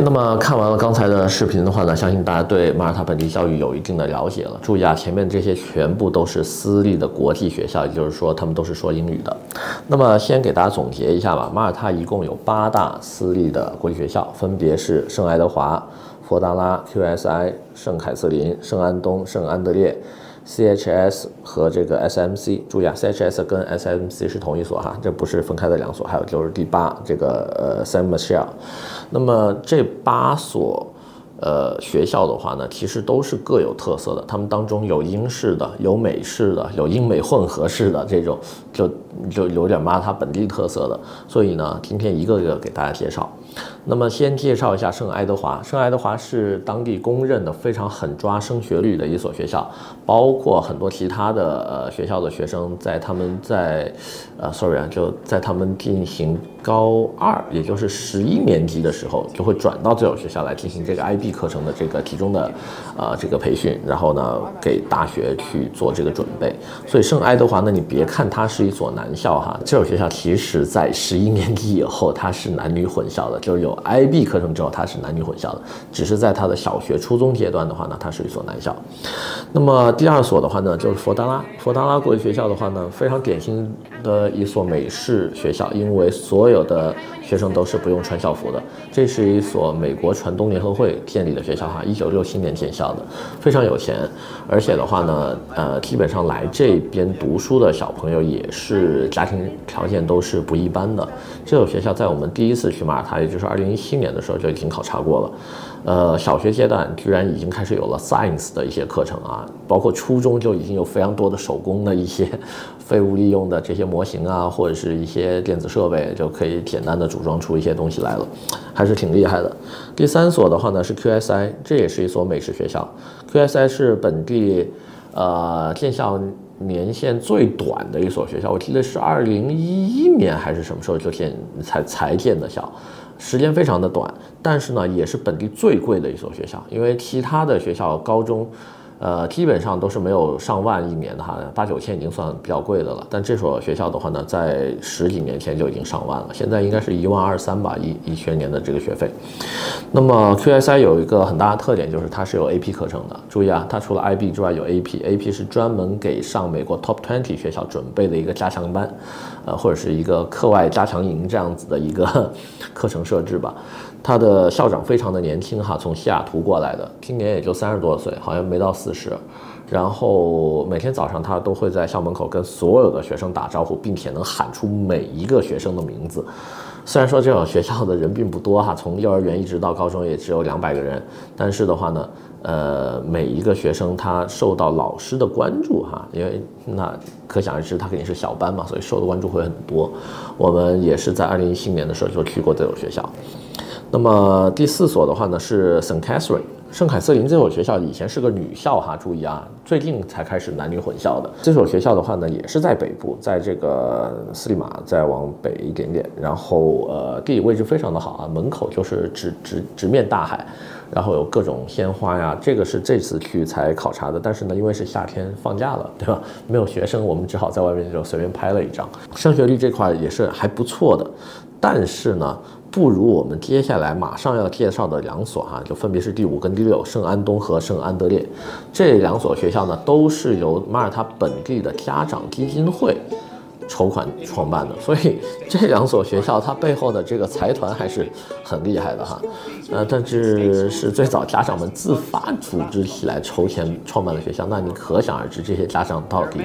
那么看完了刚才的视频的话呢，相信大家对马耳他本地教育有一定的了解了。注意啊，前面这些全部都是私立的国际学校，也就是说他们都是说英语的。那么先给大家总结一下吧，马耳他一共有八大私立的国际学校，分别是圣爱德华、佛达拉、QSI、圣凯瑟琳、圣安东、圣安德烈。CHS 和这个 SMC，注意啊，CHS 跟 SMC 是同一所哈，这不是分开的两所。还有就是第八这个呃 Saint Michel，那么这八所呃学校的话呢，其实都是各有特色的，他们当中有英式的，有美式的，有英美混合式的这种，就就有点马耳他本地特色的。所以呢，今天一个一个给大家介绍。那么先介绍一下圣爱德华。圣爱德华是当地公认的非常狠抓升学率的一所学校，包括很多其他的呃学校的学生在他们在呃，sorry 啊，就在他们进行高二，也就是十一年级的时候，就会转到这所学校来进行这个 IB 课程的这个集中的呃这个培训，然后呢给大学去做这个准备。所以圣爱德华呢，你别看它是一所男校哈，这所学校其实在十一年级以后它是男女混校的。就是有 IB 课程之后，它是男女混校的，只是在它的小学、初中阶段的话呢，它是一所男校。那么第二所的话呢，就是佛达拉。佛达拉国际学校的话呢，非常典型的一所美式学校，因为所有的学生都是不用穿校服的。这是一所美国传东联合会建立的学校哈，一九六七年建校的，非常有钱。而且的话呢，呃，基本上来这边读书的小朋友也是家庭条件都是不一般的。这所学校在我们第一次去马耳他，也就是二零一七年的时候就已经考察过了。呃，小学阶段居然已经开始有了 science 的一些课程啊，包括初中就已经有非常多的手工的一些 废物利用的这些模型啊，或者是一些电子设备，就可以简单的组装出一些东西来了，还是挺厉害的。第三所的话呢是 QSI，这也是一所美式学校。QSI 是本地呃建校年限最短的一所学校，我记得是二零一一年还是什么时候就建才才建的校。时间非常的短，但是呢，也是本地最贵的一所学校，因为其他的学校高中。呃，基本上都是没有上万一年的哈，八九千已经算比较贵的了。但这所学校的话呢，在十几年前就已经上万了，现在应该是一万二三吧，一一学年的这个学费。那么 QSI 有一个很大的特点，就是它是有 AP 课程的。注意啊，它除了 IB 之外有 AP，AP 是专门给上美国 Top Twenty 学校准备的一个加强班，呃，或者是一个课外加强营这样子的一个 课程设置吧。他的校长非常的年轻哈，从西雅图过来的，今年也就三十多岁，好像没到四十。然后每天早上他都会在校门口跟所有的学生打招呼，并且能喊出每一个学生的名字。虽然说这种学校的人并不多哈，从幼儿园一直到高中也只有两百个人，但是的话呢，呃，每一个学生他受到老师的关注哈，因为那可想而知他肯定是小班嘛，所以受的关注会很多。我们也是在二零一七年的时候就去过这种学校。那么第四所的话呢是圣凯瑟琳，圣凯瑟琳这所学校以前是个女校哈，注意啊，最近才开始男女混校的。这所学校的话呢也是在北部，在这个斯里马再往北一点点，然后呃地理位置非常的好啊，门口就是直直直面大海，然后有各种鲜花呀，这个是这次去才考察的，但是呢因为是夏天放假了，对吧？没有学生，我们只好在外面就随便拍了一张。升学率这块也是还不错的，但是呢。不如我们接下来马上要介绍的两所哈，就分别是第五跟第六，圣安东和圣安德烈，这两所学校呢，都是由马耳他本地的家长基金会。筹款创办的，所以这两所学校它背后的这个财团还是很厉害的哈，呃，但是是最早家长们自发组织起来筹钱创办的学校，那你可想而知这些家长到底，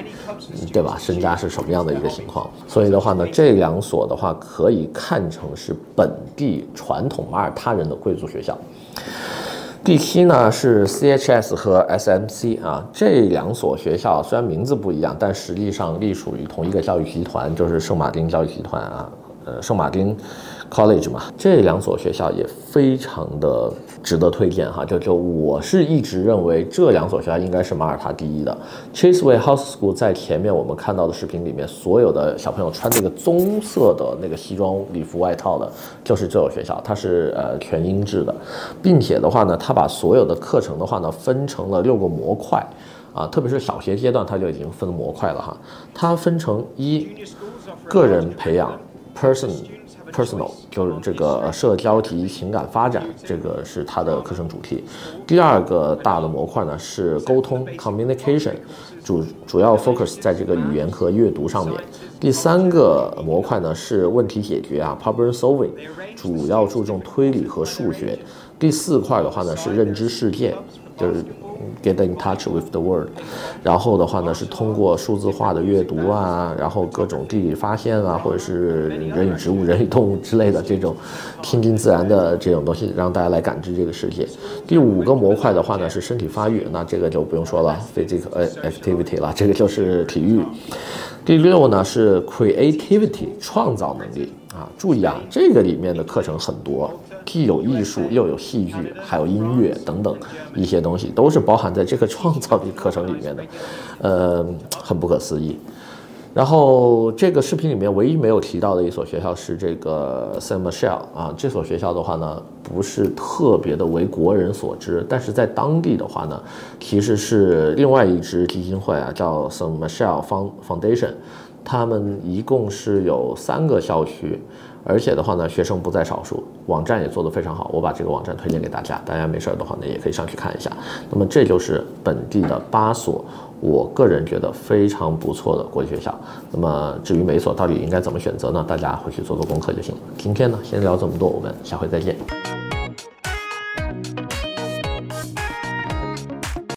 对吧，身家是什么样的一个情况？所以的话呢，这两所的话可以看成是本地传统马耳他人的贵族学校。第七呢是 CHS 和 SMC 啊，这两所学校虽然名字不一样，但实际上隶属于同一个教育集团，就是圣马丁教育集团啊，呃，圣马丁。College 嘛，这两所学校也非常的值得推荐哈。就就我是一直认为这两所学校应该是马耳他第一的。Chaseway House School 在前面我们看到的视频里面，所有的小朋友穿这个棕色的那个西装礼服外套的，就是这所学校，它是呃全英制的，并且的话呢，它把所有的课程的话呢分成了六个模块啊，特别是小学阶段它就已经分模块了哈。它分成一个人培养 person。Personal 就是这个社交及情感发展，这个是它的课程主题。第二个大的模块呢是沟通 communication，主主要 focus 在这个语言和阅读上面。第三个模块呢是问题解决啊，problem solving，主要注重推理和数学。第四块的话呢是认知世界，就是。Get in touch with the world，然后的话呢是通过数字化的阅读啊，然后各种地理发现啊，或者是人与植物、人与动物之类的这种亲近自然的这种东西，让大家来感知这个世界。第五个模块的话呢是身体发育，那这个就不用说了，physical activity 了，这个就是体育。第六呢是 creativity 创造能力啊，注意啊，这个里面的课程很多。既有艺术，又有戏剧，还有音乐等等一些东西，都是包含在这个创造的课程里面的，呃，很不可思议。然后这个视频里面唯一没有提到的一所学校是这个 Saint Michel 啊，这所学校的话呢，不是特别的为国人所知，但是在当地的话呢，其实是另外一支基金会啊，叫 Saint Michel Foundation，他们一共是有三个校区。而且的话呢，学生不在少数，网站也做得非常好。我把这个网站推荐给大家，大家没事儿的话呢，也可以上去看一下。那么这就是本地的八所，我个人觉得非常不错的国际学校。那么至于每所到底应该怎么选择呢？大家回去做做功课就行了。今天呢，先聊这么多，我们下回再见。